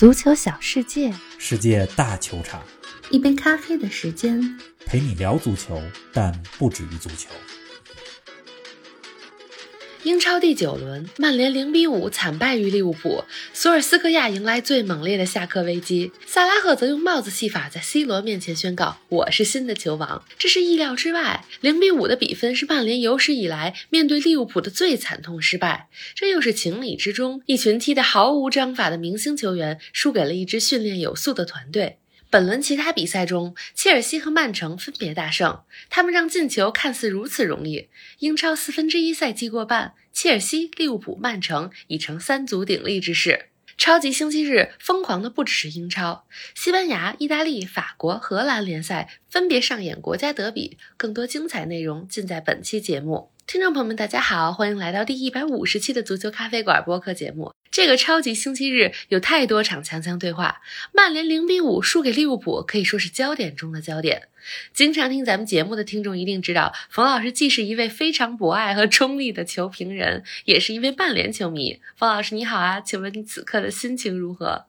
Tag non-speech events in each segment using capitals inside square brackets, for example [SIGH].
足球小世界，世界大球场，一杯咖啡的时间，陪你聊足球，但不止于足球。英超第九轮，曼联零比五惨败于利物浦，索尔斯克亚迎来最猛烈的下课危机，萨拉赫则用帽子戏法在 C 罗面前宣告：“我是新的球王。”这是意料之外。零比五的比分是曼联有史以来面对利物浦的最惨痛失败，这又是情理之中。一群踢得毫无章法的明星球员输给了一支训练有素的团队。本轮其他比赛中，切尔西和曼城分别大胜，他们让进球看似如此容易。英超四分之一赛季过半，切尔西、利物浦、曼城已成三足鼎立之势。超级星期日疯狂的不只是英超，西班牙、意大利、法国、荷兰联赛分别上演国家德比，更多精彩内容尽在本期节目。听众朋友们，大家好，欢迎来到第一百五十期的足球咖啡馆播客节目。这个超级星期日有太多场强强对话，曼联零比五输给利物浦可以说是焦点中的焦点。经常听咱们节目的听众一定知道，冯老师既是一位非常博爱和中立的球评人，也是一位曼联球迷。冯老师你好啊，请问你此刻的心情如何？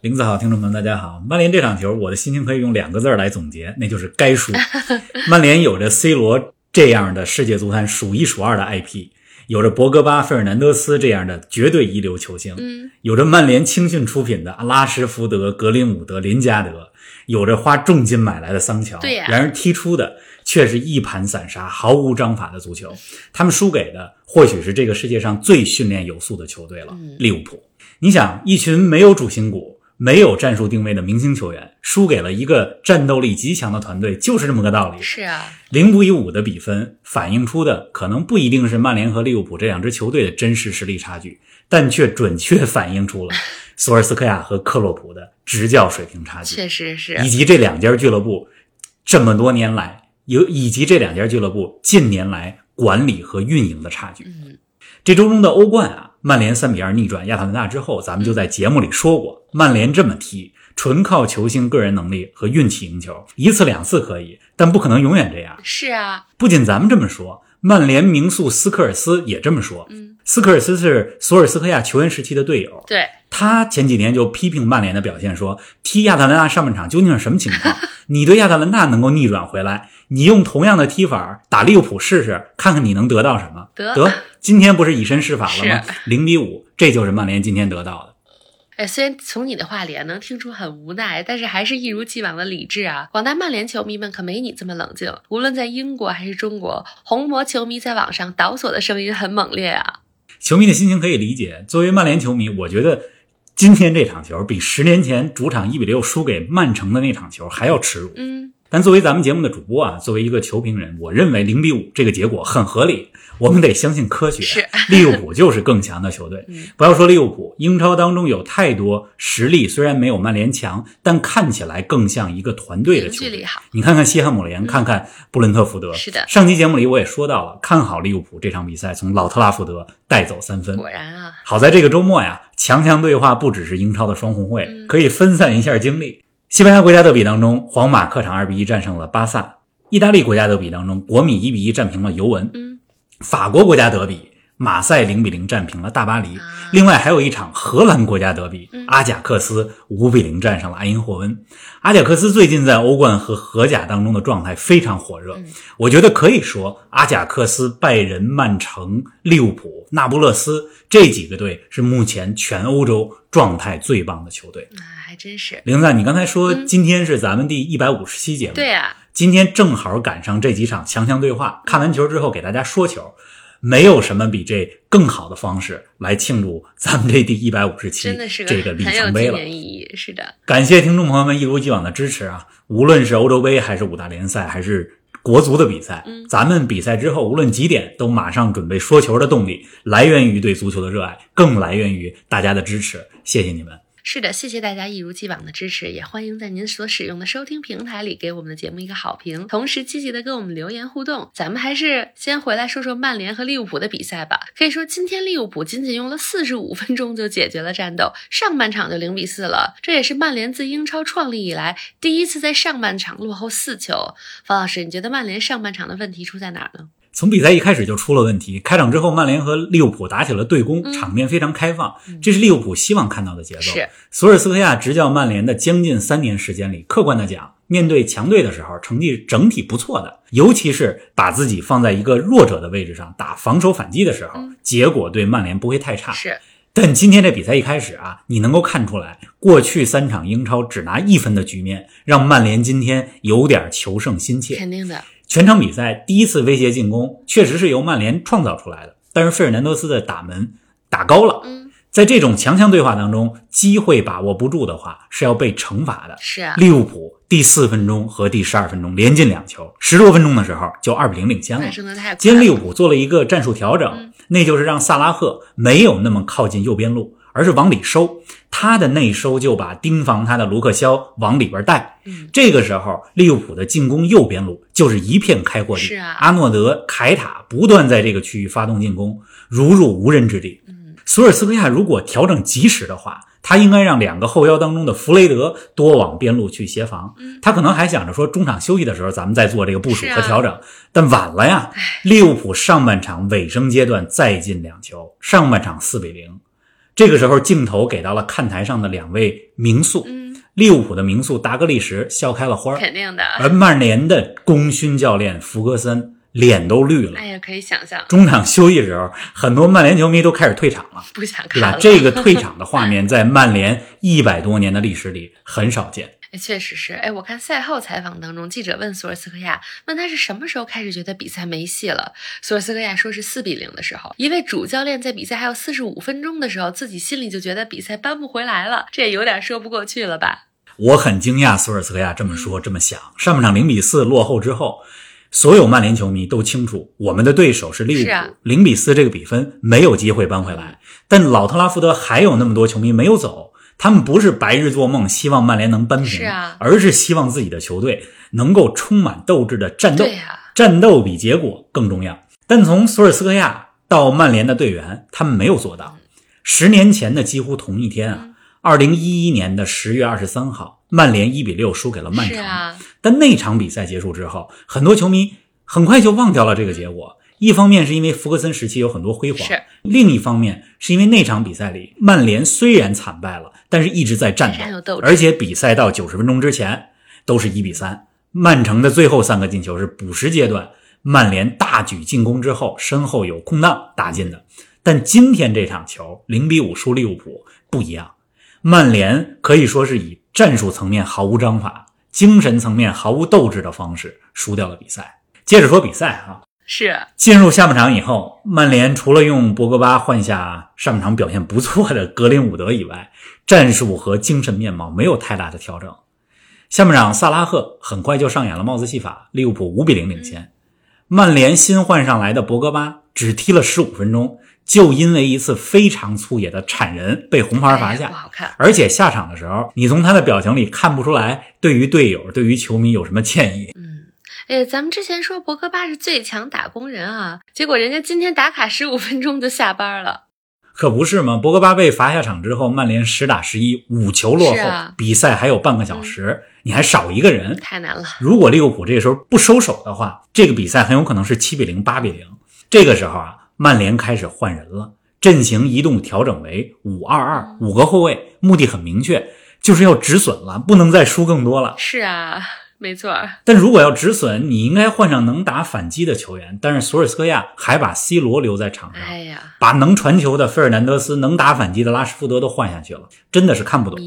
林子好，听众朋友大家好。曼联这场球，我的心情可以用两个字来总结，那就是该输。[LAUGHS] 曼联有着 C 罗这样的世界足坛数一数二的 IP。有着博格巴、费尔南德斯这样的绝对一流球星，嗯，有着曼联青训出品的阿拉什福德、格林伍德、林加德，有着花重金买来的桑乔，然而踢出的却是一盘散沙、毫无章法的足球。他们输给的或许是这个世界上最训练有素的球队了——利物浦。你想，一群没有主心骨。没有战术定位的明星球员输给了一个战斗力极强的团队，就是这么个道理。是啊，零比五的比分反映出的可能不一定是曼联和利物浦这两支球队的真实实力差距，但却准确反映出了 [LAUGHS] 索尔斯克亚和克洛普的执教水平差距。确实是，以及这两家俱乐部这么多年来有，以及这两家俱乐部近年来管理和运营的差距。嗯，这周中的欧冠啊。曼联三比二逆转亚特兰大之后，咱们就在节目里说过，曼联这么踢，纯靠球星个人能力和运气赢球，一次两次可以，但不可能永远这样。是啊，不仅咱们这么说，曼联名宿斯科尔斯也这么说。嗯，斯科尔斯是索尔斯克亚球员时期的队友，对他前几年就批评曼联的表现，说踢亚特兰大上半场究竟是什么情况？[LAUGHS] 你对亚特兰大能够逆转回来，你用同样的踢法打利物浦试试，看看你能得到什么？得得。今天不是以身试法了吗？零比五，这就是曼联今天得到的。哎，虽然从你的话里能听出很无奈，但是还是一如既往的理智啊！广大曼联球迷们可没你这么冷静。无论在英国还是中国，红魔球迷在网上倒索的声音很猛烈啊！球迷的心情可以理解。作为曼联球迷，我觉得今天这场球比十年前主场一比六输给曼城的那场球还要耻辱。嗯。但作为咱们节目的主播啊，作为一个球评人，我认为零比五这个结果很合理。我们得相信科学。是利物浦就是更强的球队。不要说利物浦，英超当中有太多实力虽然没有曼联强，但看起来更像一个团队的球队。你看看西汉姆联，看看布伦特福德。是的。上期节目里我也说到了，看好利物浦这场比赛从老特拉福德带走三分。果然啊，好在这个周末呀，强强对话不只是英超的双红会，可以分散一下精力。西班牙国家德比当中，皇马客场二比一战胜了巴萨；意大利国家德比当中，国米一比一战平了尤文；法国国家德比，马赛零比零战平了大巴黎。另外还有一场荷兰国家德比，阿贾克斯五比零战胜了埃因霍温。阿贾克斯最近在欧冠和荷甲当中的状态非常火热，我觉得可以说，阿贾克斯、拜仁、曼城、利物浦、那不勒斯这几个队是目前全欧洲状态最棒的球队。还真是，玲子，你刚才说今天是咱们第一百五十期节目，对啊，今天正好赶上这几场强强对话。看完球之后给大家说球，没有什么比这更好的方式来庆祝咱们这第一百五十期真的是这个里程碑了。意义是的，感谢听众朋友们一如既往的支持啊！无论是欧洲杯，还是五大联赛，还是国足的比赛，咱们比赛之后无论几点都马上准备说球的动力，来源于对足球的热爱，更来源于大家的支持。谢谢你们。是的，谢谢大家一如既往的支持，也欢迎在您所使用的收听平台里给我们的节目一个好评，同时积极的跟我们留言互动。咱们还是先回来说说曼联和利物浦的比赛吧。可以说，今天利物浦仅仅用了四十五分钟就解决了战斗，上半场就零比四了，这也是曼联自英超创立以来第一次在上半场落后四球。方老师，你觉得曼联上半场的问题出在哪儿呢？从比赛一开始就出了问题。开场之后，曼联和利物浦打起了对攻，场面非常开放，这是利物浦希望看到的节奏。是索尔斯克亚执教曼联的将近三年时间里，客观的讲，面对强队的时候，成绩整体不错的，尤其是把自己放在一个弱者的位置上打防守反击的时候，结果对曼联不会太差。是，但今天这比赛一开始啊，你能够看出来，过去三场英超只拿一分的局面，让曼联今天有点求胜心切。肯定的。全场比赛第一次威胁进攻，确实是由曼联创造出来的，但是费尔南多斯的打门打高了。嗯，在这种强强对话当中，机会把握不住的话，是要被惩罚的。是啊，利物浦第四分钟和第十二分钟连进两球，十多分钟的时候就二比零领先了今天利。物浦做了一个战术调整，嗯那就是让萨拉赫没有那么靠近右边路，而是往里收。他的内收就把盯防他的卢克肖往里边带。嗯这个时候，利物浦的进攻右边路就是一片开阔地。是啊阿诺德、凯塔不断在这个区域发动进攻，如入无人之地。嗯，索尔斯克亚如果调整及时的话，他应该让两个后腰当中的弗雷德多往边路去协防。嗯他可能还想着说，中场休息的时候咱们再做这个部署和调整，但晚了呀。利物浦上半场尾声阶段再进两球，上半场四比零。这个时候镜头给到了看台上的两位名宿，嗯，利物浦的名宿达格利什笑开了花儿，肯定的。而曼联的功勋教练弗格森脸都绿了哎。呀，可以想象，中场休息时候，很多曼联球迷都开始退场了。[LAUGHS] 不想对吧？看了。这个退场的画面在曼联一百多年的历史里很少见。哎，确实是。哎，我看赛后采访当中，记者问索尔斯克亚，问他是什么时候开始觉得比赛没戏了。索尔斯克亚说是四比零的时候，一位主教练在比赛还有四十五分钟的时候，自己心里就觉得比赛扳不回来了，这也有点说不过去了吧？我很惊讶，索尔斯克亚这么说这么想。上半场零比四落后之后，所有曼联球迷都清楚，我们的对手是利物浦，零、比四这个比分没有机会扳回来。但老特拉福德还有那么多球迷没有走，他们不是白日做梦，希望曼联能扳平，是啊而是希望自己的球队能够充满斗志的战斗。战斗比结果更重要。但从索尔斯克亚到曼联的队员，他们没有做到。十年前的几乎同一天啊，二零一一年的十月二十三号，曼联一比六输给了曼城。啊，但那场比赛结束之后，很多球迷很快就忘掉了这个结果。一方面是因为福格森时期有很多辉煌，另一方面是因为那场比赛里，曼联虽然惨败了，但是一直在战斗而且比赛到九十分钟之前都是一比三。曼城的最后三个进球是补时阶段，曼联大举进攻之后，身后有空档打进的。但今天这场球零比五输利物浦不一样，曼联可以说是以战术层面毫无章法、精神层面毫无斗志的方式输掉了比赛。接着说比赛啊，是进入下半场以后，曼联除了用博格巴换下上半场表现不错的格林伍德以外，战术和精神面貌没有太大的调整。下半场，萨拉赫很快就上演了帽子戏法，利物浦五比零领先。曼联新换上来的博格巴只踢了十五分钟，就因为一次非常粗野的铲人被红牌罚下哎呀不。好看。而且下场的时候，你从他的表情里看不出来对于队友、对于球迷有什么歉意。嗯，哎，咱们之前说博格巴是最强打工人啊，结果人家今天打卡十五分钟就下班了。可不是吗？博格巴被罚下场之后，曼联十打十一，五球落后，啊比赛还有半个小时，你还少一个人。太难了。如果利物浦这个时候不收手的话，这个比赛很有可能是七比零、八比零。这个时候啊，曼联开始换人了，阵型移动调整为五二二，五个后卫，目的很明确，就是要止损了，不能再输更多了。是啊，没错。但如果要止损，你应该换上能打反击的球员。但是索尔斯克亚还把 C 罗留在场上，哎呀，把能传球的费尔南德斯、能打反击的拉什福德都换下去了，真的是看不懂。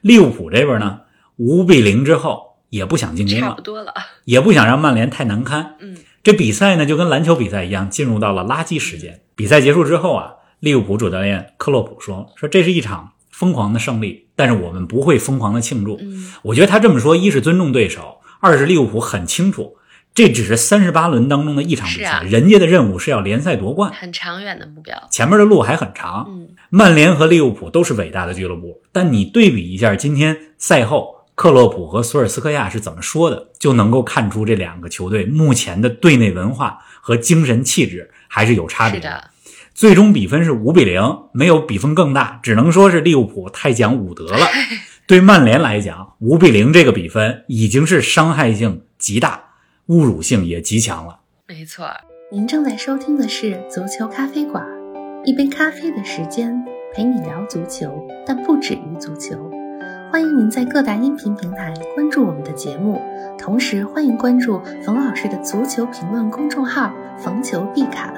利物浦这边呢，五比零之后也不想进攻了差不，多了。也不想让曼联太难堪。嗯，这比赛呢就跟篮球比赛一样，进入到了垃圾时间。比赛结束之后啊，利物浦主教练克洛普说：“说这是一场疯狂的胜利，但是我们不会疯狂的庆祝。嗯，我觉得他这么说，一是尊重对手，二是利物浦很清楚，这只是三十八轮当中的一场比赛，啊人家的任务是要联赛夺冠，很长远的目标。前面的路还很长。嗯，曼联和利物浦都是伟大的俱乐部，但你对比一下今天赛后克洛普和索尔斯克亚是怎么说的，就能够看出这两个球队目前的队内文化和精神气质还是有差别是的，最终比分是五比零，没有比分更大，只能说是利物浦太讲武德了。[LAUGHS] 对曼联来讲，五比零这个比分已经是伤害性极大、侮辱性也极强了。没错。您正在收听的是足球咖啡馆，一杯咖啡的时间陪你聊足球，但不止于足球。欢迎您在各大音频平台关注我们的节目，同时欢迎关注冯老师的足球评论公众号“冯球必侃”，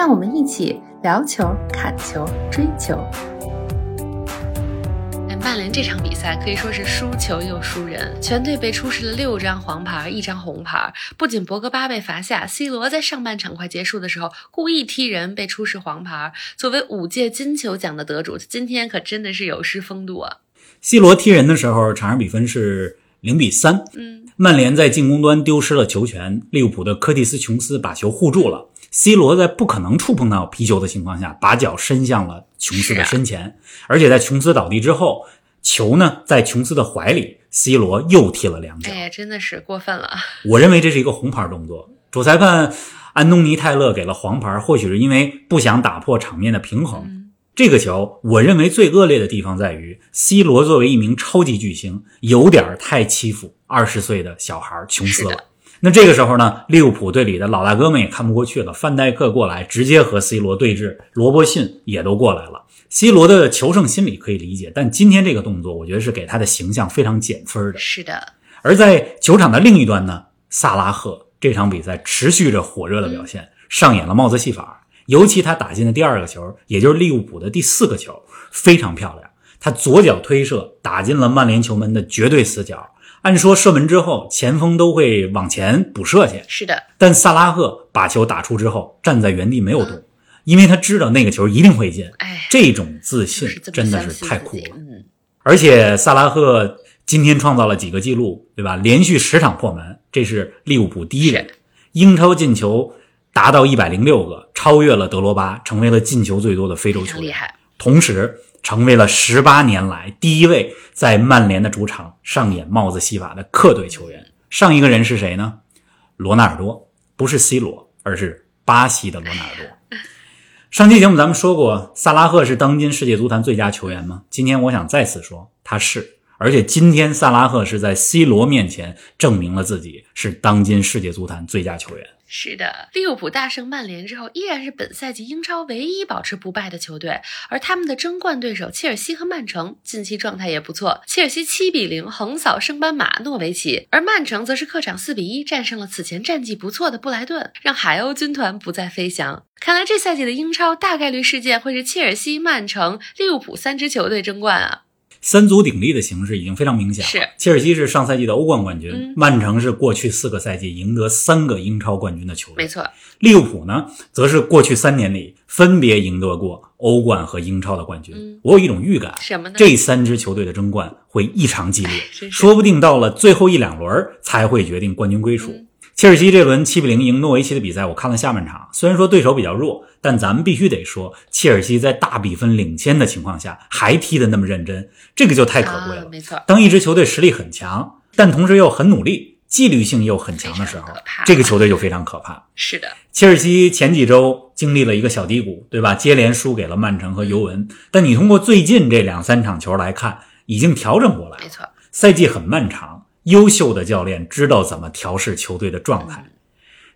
让我们一起聊球、砍球、追球。曼联这场比赛可以说是输球又输人，全队被出示了六张黄牌，一张红牌。不仅博格巴被罚下，C 罗在上半场快结束的时候故意踢人，被出示黄牌。作为五届金球奖的得主，今天可真的是有失风度啊！C 罗踢人的时候，场上比分是零比三。嗯，曼联在进攻端丢失了球权，利物浦的科蒂斯·琼斯把球护住了。C 罗在不可能触碰到皮球的情况下，把脚伸向了琼斯的身前，而且在琼斯倒地之后，球呢在琼斯的怀里，C 罗又踢了两脚。哎呀，真的是过分了！我认为这是一个红牌动作。主裁判安东尼·泰勒给了黄牌，或许是因为不想打破场面的平衡。嗯这个球，我认为最恶劣的地方在于，C 罗作为一名超级巨星，有点太欺负二十岁的小孩琼斯了。那这个时候呢，利物浦队里的老大哥们也看不过去了，范戴克过来直接和 C 罗对峙，罗伯逊也都过来了。C 罗的求胜心理可以理解，但今天这个动作，我觉得是给他的形象非常减分的。是的。而在球场的另一端呢，萨拉赫这场比赛持续着火热的表现，上演了帽子戏法。尤其他打进的第二个球，也就是利物浦的第四个球，非常漂亮。他左脚推射打进了曼联球门的绝对死角。按说射门之后，前锋都会往前补射去。是的，但萨拉赫把球打出之后，站在原地没有动，因为他知道那个球一定会进。哎，这种自信真的是太酷了。嗯，而且萨拉赫今天创造了几个记录，对吧？连续十场破门，这是利物浦第一人。英超进球达到一百零六个，超越了德罗巴，成为了进球最多的非洲球员。厉害。同时。成为了十八年来第一位在曼联的主场上演帽子戏法的客队球员。上一个人是谁呢？罗纳尔多，不是 C 罗，而是巴西的罗纳尔多。[LAUGHS] 上期节目咱们说过，萨拉赫是当今世界足坛最佳球员吗？今天我想再次说，他是。而且今天萨拉赫是在 C 罗面前证明了自己是当今世界足坛最佳球员。是的，利物浦大胜曼联之后，依然是本赛季英超唯一保持不败的球队。而他们的争冠对手切尔西和曼城近期状态也不错，切尔西七比零横扫升班马诺维奇，而曼城则是客场四比一战胜了此前战绩不错的布莱顿，让海鸥军团不再飞翔。看来这赛季的英超大概率事件会是切尔西、曼城、利物浦三支球队争冠啊。三足鼎立的形势已经非常明显了。是，切尔西是上赛季的欧冠冠军，嗯、曼城是过去四个赛季赢得三个英超冠军的球队。没错，利物浦呢，则是过去三年里分别赢得过欧冠和英超的冠军。嗯、我有一种预感，什么呢？这三支球队的争冠会异常激烈，哎、说不定到了最后一两轮才会决定冠军归属。嗯切尔西这轮七比零赢诺维奇的比赛，我看了下半场。虽然说对手比较弱，但咱们必须得说，切尔西在大比分领先的情况下还踢得那么认真，这个就太可贵了。啊、没错，当一支球队实力很强，但同时又很努力、纪律性又很强的时候，这个球队就非常可怕。是的，切尔西前几周经历了一个小低谷，对吧？接连输给了曼城和尤文，但你通过最近这两三场球来看，已经调整过来了。没错，赛季很漫长。优秀的教练知道怎么调试球队的状态。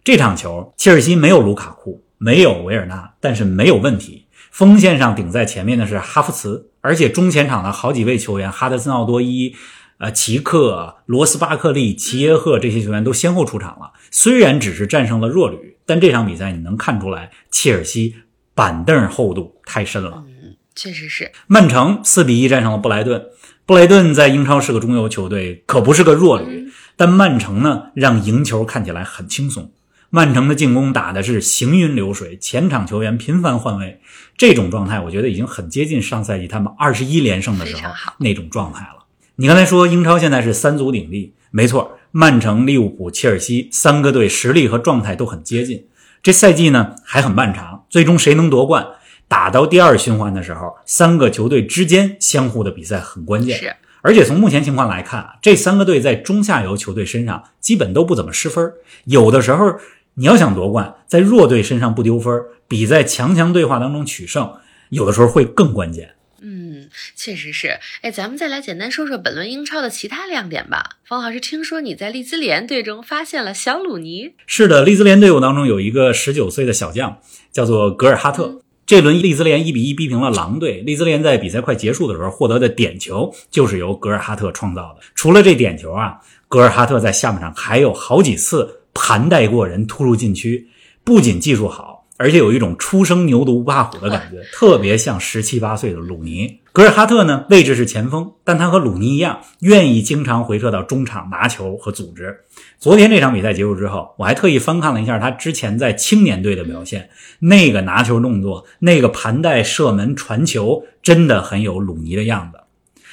这场球，切尔西没有卢卡库，没有维尔纳，但是没有问题。锋线上顶在前面的是哈弗茨，而且中前场的好几位球员，哈德森、奥多伊、呃齐克、罗斯巴克利、齐耶赫这些球员都先后出场了。虽然只是战胜了弱旅，但这场比赛你能看出来，切尔西板凳厚度太深了。嗯，确实是。曼城四比一战胜了布莱顿。布莱顿在英超是个中游球队，可不是个弱旅。但曼城呢，让赢球看起来很轻松。曼城的进攻打的是行云流水，前场球员频繁换位，这种状态我觉得已经很接近上赛季他们二十一连胜的时候那种状态了。你刚才说英超现在是三足鼎立，没错，曼城、利物浦、切尔西三个队实力和状态都很接近。这赛季呢还很漫长，最终谁能夺冠？打到第二循环的时候，三个球队之间相互的比赛很关键。是，而且从目前情况来看啊，这三个队在中下游球队身上基本都不怎么失分。有的时候你要想夺冠，在弱队身上不丢分，比在强强对话当中取胜，有的时候会更关键。嗯，确实是。哎，咱们再来简单说说本轮英超的其他亮点吧。方老师，听说你在利兹联队中发现了小鲁尼？是的，利兹联队伍当中有一个十九岁的小将，叫做格尔哈特。这轮利兹联一比一逼平了狼队。利兹联在比赛快结束的时候获得的点球就是由格尔哈特创造的。除了这点球啊，格尔哈特在下半场还有好几次盘带过人突入禁区，不仅技术好。而且有一种初生牛犊不怕虎的感觉，[LAUGHS] 特别像十七八岁的鲁尼。格尔哈特呢，位置是前锋，但他和鲁尼一样，愿意经常回撤到中场拿球和组织。昨天这场比赛结束之后，我还特意翻看了一下他之前在青年队的表现，那个拿球动作，那个盘带射门传球，真的很有鲁尼的样子。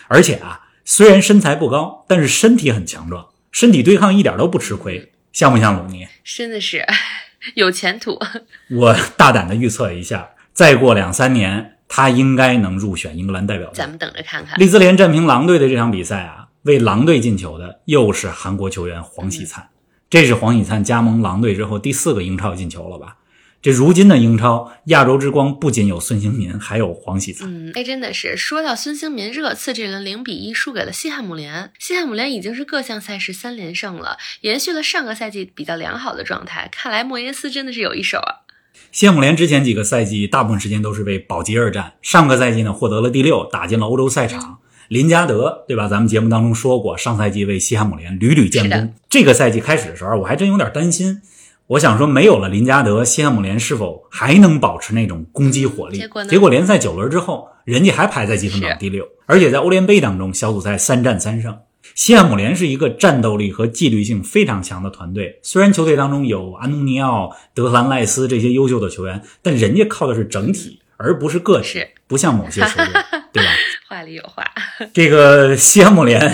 而且啊，虽然身材不高，但是身体很强壮，身体对抗一点都不吃亏，像不像鲁尼？真的是。[LAUGHS] 有前途，[LAUGHS] 我大胆的预测一下，再过两三年，他应该能入选英格兰代表队。咱们等着看看。利兹联战平狼队的这场比赛啊，为狼队进球的又是韩国球员黄喜灿，这是黄喜灿加盟狼队之后第四个英超进球了吧？这如今的英超亚洲之光不仅有孙兴民，还有黄喜灿。嗯，哎，真的是说到孙兴民，热刺这轮零比一输给了西汉姆联。西汉姆联已经是各项赛事三连胜了，延续了上个赛季比较良好的状态。看来莫耶斯真的是有一手啊。西汉姆联之前几个赛季大部分时间都是为保级而战，上个赛季呢获得了第六，打进了欧洲赛场。林加德对吧？咱们节目当中说过，上赛季为西汉姆联屡屡建功。这个赛季开始的时候，我还真有点担心。我想说，没有了林加德，西汉姆联是否还能保持那种攻击火力？结果呢？结果联赛九轮之后，人家还排在积分榜第六，而且在欧联杯当中，小组赛三战三胜。西汉姆联是一个战斗力和纪律性非常强的团队。虽然球队当中有安东尼奥、德兰赖斯这些优秀的球员，但人家靠的是整体，而不是个体，不像某些球队，[LAUGHS] 对吧？话里有话。[LAUGHS] 这个西汉姆联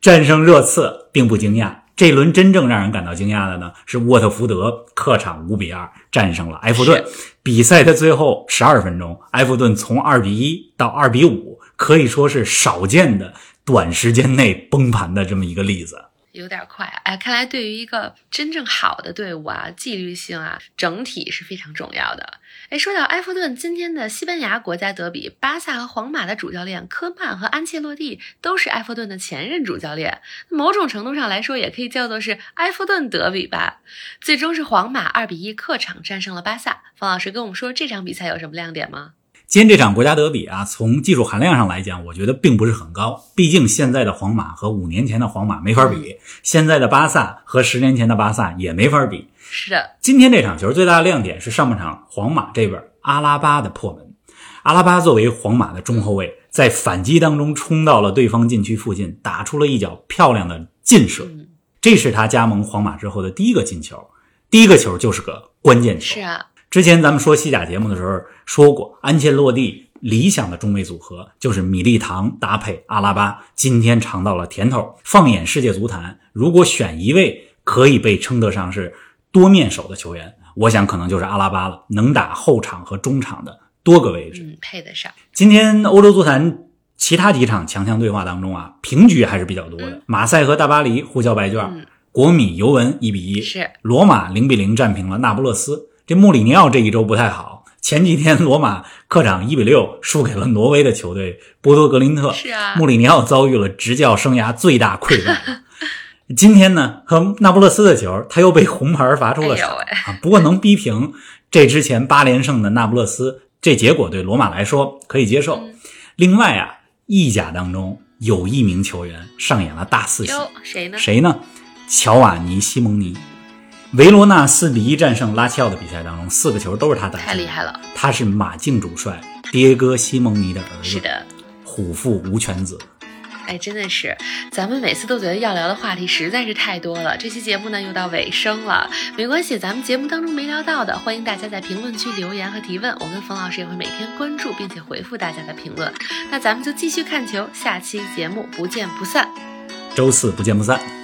战胜热刺，并不惊讶。这轮真正让人感到惊讶的呢，是沃特福德客场五比二战胜了埃弗顿。比赛的最后十二分钟，埃弗顿从二比一到二比五，可以说是少见的短时间内崩盘的这么一个例子。有点快，哎，看来对于一个真正好的队伍啊，纪律性啊，整体是非常重要的。哎，说到埃弗顿，今天的西班牙国家德比，巴萨和皇马的主教练科曼和安切洛蒂都是埃弗顿的前任主教练，某种程度上来说，也可以叫做是埃弗顿德比吧。最终是皇马二比一客场战胜了巴萨。方老师跟我们说这场比赛有什么亮点吗？今天这场国家德比啊，从技术含量上来讲，我觉得并不是很高。毕竟现在的皇马和五年前的皇马没法比，现在的巴萨和十年前的巴萨也没法比。是的，今天这场球最大的亮点是上半场皇马这边阿拉巴的破门。阿拉巴作为皇马的中后卫，在反击当中冲到了对方禁区附近，打出了一脚漂亮的劲射。这是他加盟皇马之后的第一个进球，第一个球就是个关键球。是啊。之前咱们说西甲节目的时候说过，安切洛蒂理想的中卫组合就是米利唐搭配阿拉巴。今天尝到了甜头。放眼世界足坛，如果选一位可以被称得上是多面手的球员，我想可能就是阿拉巴了，能打后场和中场的多个位置，嗯，配得上。今天欧洲足坛其他几场强强对话当中啊，平局还是比较多的。马赛和大巴黎互交白卷，国米尤文一比一，是罗马零比零战平了那不勒斯。这穆里尼奥这一周不太好，前几天罗马客场一比六输给了挪威的球队波多格林特，是啊，穆里尼奥遭遇了执教生涯最大溃败。[LAUGHS] 今天呢，和那不勒斯的球，他又被红牌罚出了场啊。不过能逼平这之前八连胜的那不勒斯，这结果对罗马来说可以接受。另外啊，意甲当中有一名球员上演了大四喜，谁呢？谁呢？乔瓦尼·西蒙尼。维罗纳四比一战胜拉齐奥的比赛当中，四个球都是他打进，太厉害了！他是马竞主帅迭戈·西蒙尼的儿子，是的，虎父无犬子。哎，真的是，咱们每次都觉得要聊的话题实在是太多了。这期节目呢又到尾声了，没关系，咱们节目当中没聊到的，欢迎大家在评论区留言和提问，我跟冯老师也会每天关注并且回复大家的评论。那咱们就继续看球，下期节目不见不散。周四不见不散。